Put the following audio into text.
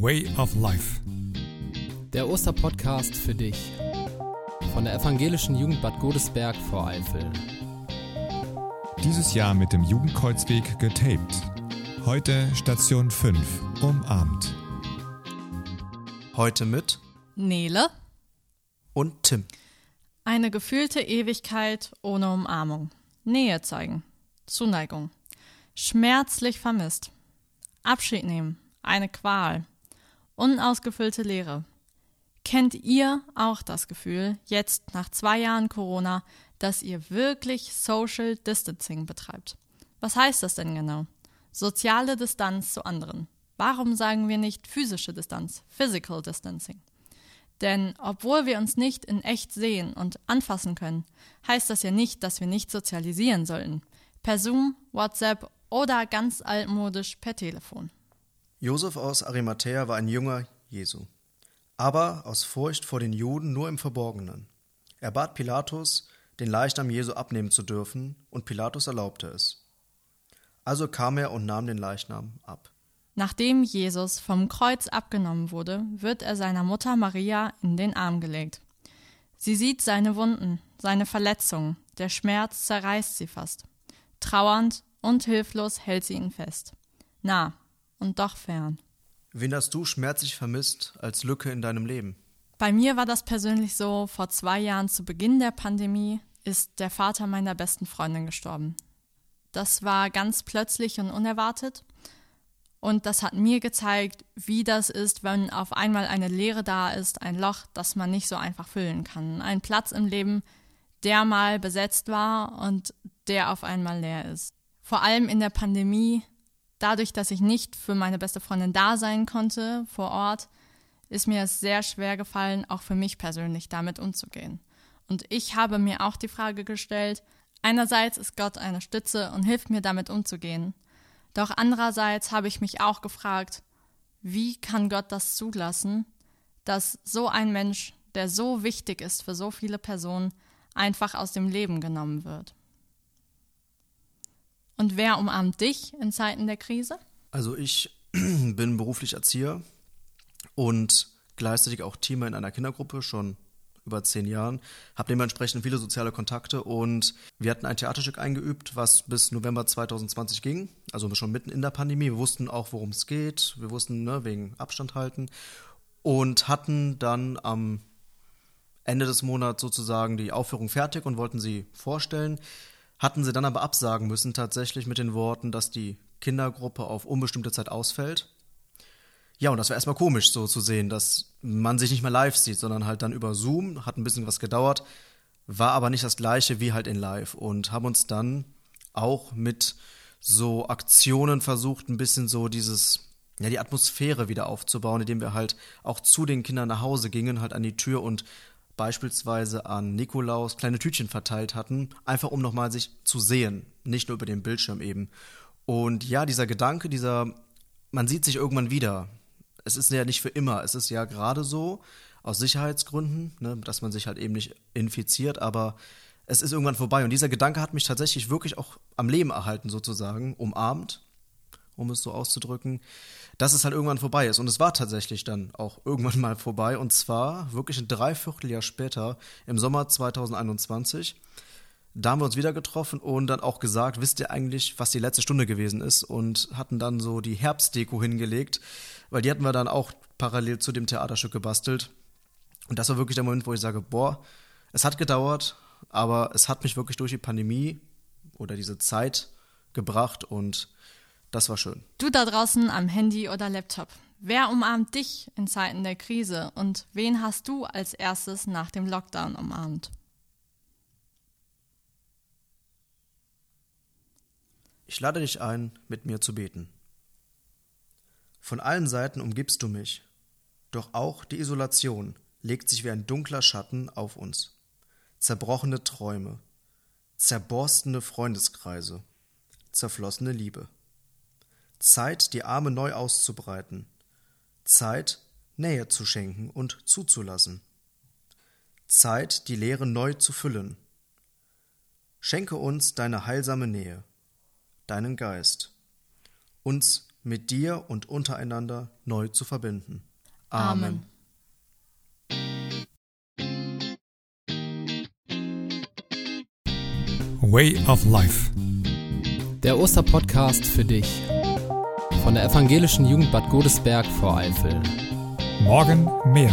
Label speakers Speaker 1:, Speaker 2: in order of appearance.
Speaker 1: Way of Life.
Speaker 2: Der Osterpodcast für dich von der evangelischen Jugend Bad Godesberg vor Eifel.
Speaker 1: Dieses Jahr mit dem Jugendkreuzweg getaped. Heute Station 5, umarmt.
Speaker 3: Heute mit
Speaker 4: Nele.
Speaker 3: und Tim.
Speaker 4: Eine gefühlte Ewigkeit ohne Umarmung. Nähe zeigen. Zuneigung. Schmerzlich vermisst. Abschied nehmen. Eine Qual. Unausgefüllte Leere. Kennt ihr auch das Gefühl, jetzt nach zwei Jahren Corona, dass ihr wirklich Social Distancing betreibt? Was heißt das denn genau? Soziale Distanz zu anderen. Warum sagen wir nicht physische Distanz, Physical Distancing? Denn obwohl wir uns nicht in echt sehen und anfassen können, heißt das ja nicht, dass wir nicht sozialisieren sollten. Per Zoom, WhatsApp oder ganz altmodisch per Telefon.
Speaker 3: Josef aus Arimathäa war ein Jünger Jesu, aber aus Furcht vor den Juden nur im Verborgenen. Er bat Pilatus, den Leichnam Jesu abnehmen zu dürfen, und Pilatus erlaubte es. Also kam er und nahm den Leichnam ab.
Speaker 4: Nachdem Jesus vom Kreuz abgenommen wurde, wird er seiner Mutter Maria in den Arm gelegt. Sie sieht seine Wunden, seine Verletzungen, der Schmerz zerreißt sie fast. Trauernd und hilflos hält sie ihn fest. Nah und doch fern.
Speaker 3: Wen hast du schmerzlich vermisst als Lücke in deinem Leben?
Speaker 4: Bei mir war das persönlich so, vor zwei Jahren zu Beginn der Pandemie ist der Vater meiner besten Freundin gestorben. Das war ganz plötzlich und unerwartet. Und das hat mir gezeigt, wie das ist, wenn auf einmal eine Leere da ist, ein Loch, das man nicht so einfach füllen kann. Ein Platz im Leben, der mal besetzt war und der auf einmal leer ist. Vor allem in der Pandemie, dadurch, dass ich nicht für meine beste Freundin da sein konnte vor Ort, ist mir es sehr schwer gefallen, auch für mich persönlich damit umzugehen. Und ich habe mir auch die Frage gestellt, einerseits ist Gott eine Stütze und hilft mir damit umzugehen. Doch andererseits habe ich mich auch gefragt, wie kann Gott das zulassen, dass so ein Mensch, der so wichtig ist für so viele Personen, einfach aus dem Leben genommen wird? Und wer umarmt dich in Zeiten der Krise?
Speaker 3: Also ich bin beruflich Erzieher und gleichzeitig auch Teamer in einer Kindergruppe schon über zehn Jahren, habe dementsprechend viele soziale Kontakte und wir hatten ein Theaterstück eingeübt, was bis November 2020 ging, also schon mitten in der Pandemie. Wir wussten auch, worum es geht, wir wussten ne, wegen Abstand halten. Und hatten dann am Ende des Monats sozusagen die Aufführung fertig und wollten sie vorstellen, hatten sie dann aber absagen müssen tatsächlich mit den Worten, dass die Kindergruppe auf unbestimmte Zeit ausfällt. Ja, und das war erstmal komisch so zu sehen, dass man sich nicht mehr live sieht, sondern halt dann über Zoom, hat ein bisschen was gedauert, war aber nicht das gleiche wie halt in live und haben uns dann auch mit so Aktionen versucht, ein bisschen so dieses, ja, die Atmosphäre wieder aufzubauen, indem wir halt auch zu den Kindern nach Hause gingen, halt an die Tür und beispielsweise an Nikolaus kleine Tütchen verteilt hatten, einfach um nochmal sich zu sehen, nicht nur über den Bildschirm eben. Und ja, dieser Gedanke, dieser, man sieht sich irgendwann wieder, es ist ja nicht für immer. Es ist ja gerade so, aus Sicherheitsgründen, ne, dass man sich halt eben nicht infiziert, aber es ist irgendwann vorbei. Und dieser Gedanke hat mich tatsächlich wirklich auch am Leben erhalten, sozusagen, umarmt, um es so auszudrücken, dass es halt irgendwann vorbei ist. Und es war tatsächlich dann auch irgendwann mal vorbei. Und zwar wirklich ein Dreivierteljahr später, im Sommer 2021. Da haben wir uns wieder getroffen und dann auch gesagt, wisst ihr eigentlich, was die letzte Stunde gewesen ist? Und hatten dann so die Herbstdeko hingelegt, weil die hatten wir dann auch parallel zu dem Theaterstück gebastelt. Und das war wirklich der Moment, wo ich sage, boah, es hat gedauert, aber es hat mich wirklich durch die Pandemie oder diese Zeit gebracht und das war schön.
Speaker 4: Du da draußen am Handy oder Laptop. Wer umarmt dich in Zeiten der Krise und wen hast du als erstes nach dem Lockdown umarmt?
Speaker 3: Ich lade dich ein, mit mir zu beten. Von allen Seiten umgibst du mich, doch auch die Isolation legt sich wie ein dunkler Schatten auf uns. Zerbrochene Träume, zerborstene Freundeskreise, zerflossene Liebe. Zeit, die Arme neu auszubreiten, Zeit, Nähe zu schenken und zuzulassen, Zeit, die Leere neu zu füllen. Schenke uns deine heilsame Nähe, deinen Geist, uns mit dir und untereinander neu zu verbinden. Amen.
Speaker 1: Way of Life.
Speaker 2: Der Osterpodcast für dich von der evangelischen Jugend Bad Godesberg vor Eifel.
Speaker 1: Morgen mehr.